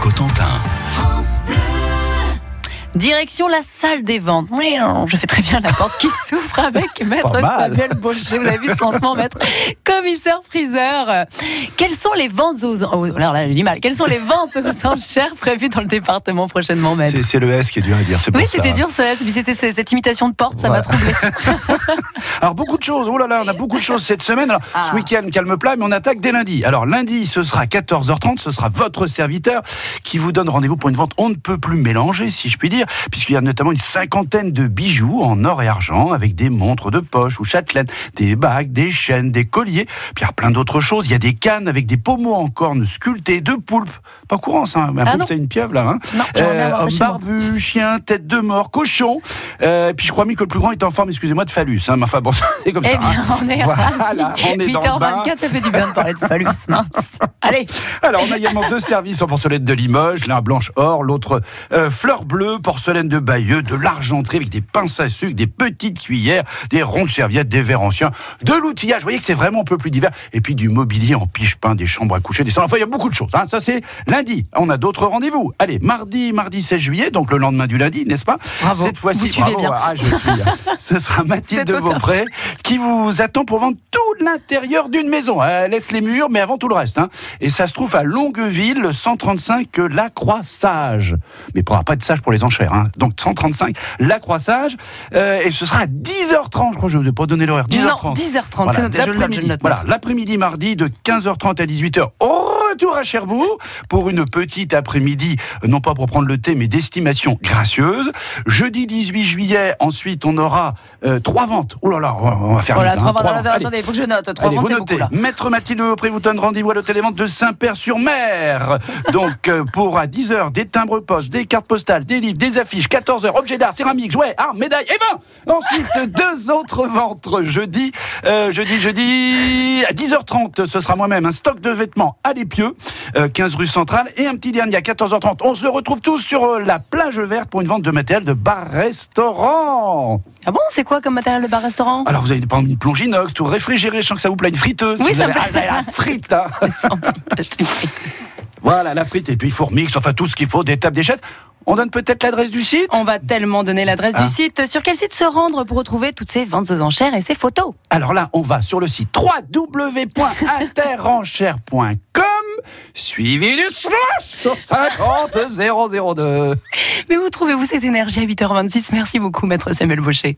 Cotentin. Direction la salle des ventes. Je fais très bien la porte qui s'ouvre avec Maître. Samuel Baucher. Vous avez vu ce lancement, Maître Commissaire Priseur. Quelles sont les ventes aux... oh, alors là, j'ai du mal. Quelles sont les ventes aux enchères prévues dans le département prochainement, Maître C'est- le S qui est dur à dire. Oui, c'était dur, ça. Et puis c'était ce- cette imitation de porte, ça m'a troublé. Alors beaucoup de choses, oh là là, on a beaucoup de choses cette semaine. Alors, Ah. Ce week-end, calme plat, mais on attaque dès lundi. Alors lundi, ce sera 14h30, ce sera votre serviteur qui vous donne rendez-vous pour une vente on ne peut plus mélanger, si je puis dire, puisqu'il y a notamment une cinquantaine de bijoux en or et argent, avec des montres de poche ou châtelaines, des bagues, des chaînes, des colliers, puis il y a plein d'autres choses. Il y a des cannes avec des pommeaux en corne sculptés, de poulpes. Pas courant ça, hein. un Ah c'est une pieuvre là. Hein Non, bien moi. barbu, chien, tête de mort, cochon. Euh, puis je crois même que le plus grand est en forme, excusez-moi, de phallus. Hein. Mais enfin bon, c'est comme Eh ça. bien, hein. on est Voilà, on est dans le bain. 8h24, ça fait du bien de parler de phallus, mince. Allez, Alors, on a également deux services en porcelaine de Limoges, l'un blanche or, l'autre euh, fleur bleue, porcelaine de Bayeux, de l'argenterie avec des pinces à sucre, des petites cuillères, des rondes serviettes, des verres anciens, de l'outillage. Vous voyez que c'est vraiment un peu plus divers. Et puis du mobilier en piche-pain, des chambres à coucher, des salons. Enfin, il y a beaucoup de choses. hein. Ça, c'est lundi. On a d'autres rendez-vous. Allez, mardi, mardi 16 juillet, donc le lendemain du lundi, n'est-ce pas? Bravo. Cette fois-ci, Vous suivez bravo. bien. Ah, je suis. Ce sera Mathilde top. Beaupré qui vous attend pour vendre l'intérieur d'une maison. Elle laisse les murs, mais avant tout le reste. hein. Et ça se trouve à Longueville, le 135 La Croix-Sage. Mais il ne pourra pas être sage pour les enchères. hein. Donc 135 La Croix-Sage. Euh, et ce sera à 10h30, je crois je ne ai pas donné l'horaire. 10h30. non, 10h30, c'est Voilà. Je le note, je le l'après-midi. note. Voilà, l'après-midi mardi de 15h30 à 18h. Retour à Cherbourg pour une petite après-midi, non pas pour prendre le thé, mais d'estimation gracieuse. Jeudi 18 juillet, ensuite on aura euh, trois ventes. Oh là là, on va- faire Voilà, trois hein, ventes. trois Attendez, ventes. Allez. attendez, il faut que je note. Trois Allez, ventes, vous notez. beaucoup là. Maître Mathilde Aupré vous donne rendez-vous à l'hôtel des ventes de Saint-Père-sur-Mer. Donc, euh, pour à 10h, des timbres postes, des cartes postales, des livres, des affiches, 14h, objets d'art, céramique, jouets, armes, médailles et vin. Ensuite, deux autres ventes jeudi, euh, jeudi, jeudi, à 10h30, ce sera moi-même un stock de vêtements à l'épieux, euh, 15 rue centrale, et un petit dernier à 14h30. On se retrouve tous sur euh, la plage verte pour une vente de matériel de bar-restaurant. Ah bon, c'est quoi comme matériel de bar-restaurant? Alors vous avez par exemple une plonge inox, tout réfrigéré, je sens que ça vous plaît une friteuse. Oui, Vous ça avez- me plaît. Ah, avez la frite, hein. Voilà, la frite, et puis fourmix, enfin tout ce qu'il faut, des tables, des chaises. On donne peut-être l'adresse du site? On va tellement donner l'adresse Ah. du site. Sur quel site se rendre pour retrouver toutes ces ventes aux enchères et ces photos? Alors là, on va sur le site www.interenchère.com suivi du slash 50 002. Mais où trouvez-vous cette énergie à 8h26 Merci beaucoup, Maître Samuel Baucher.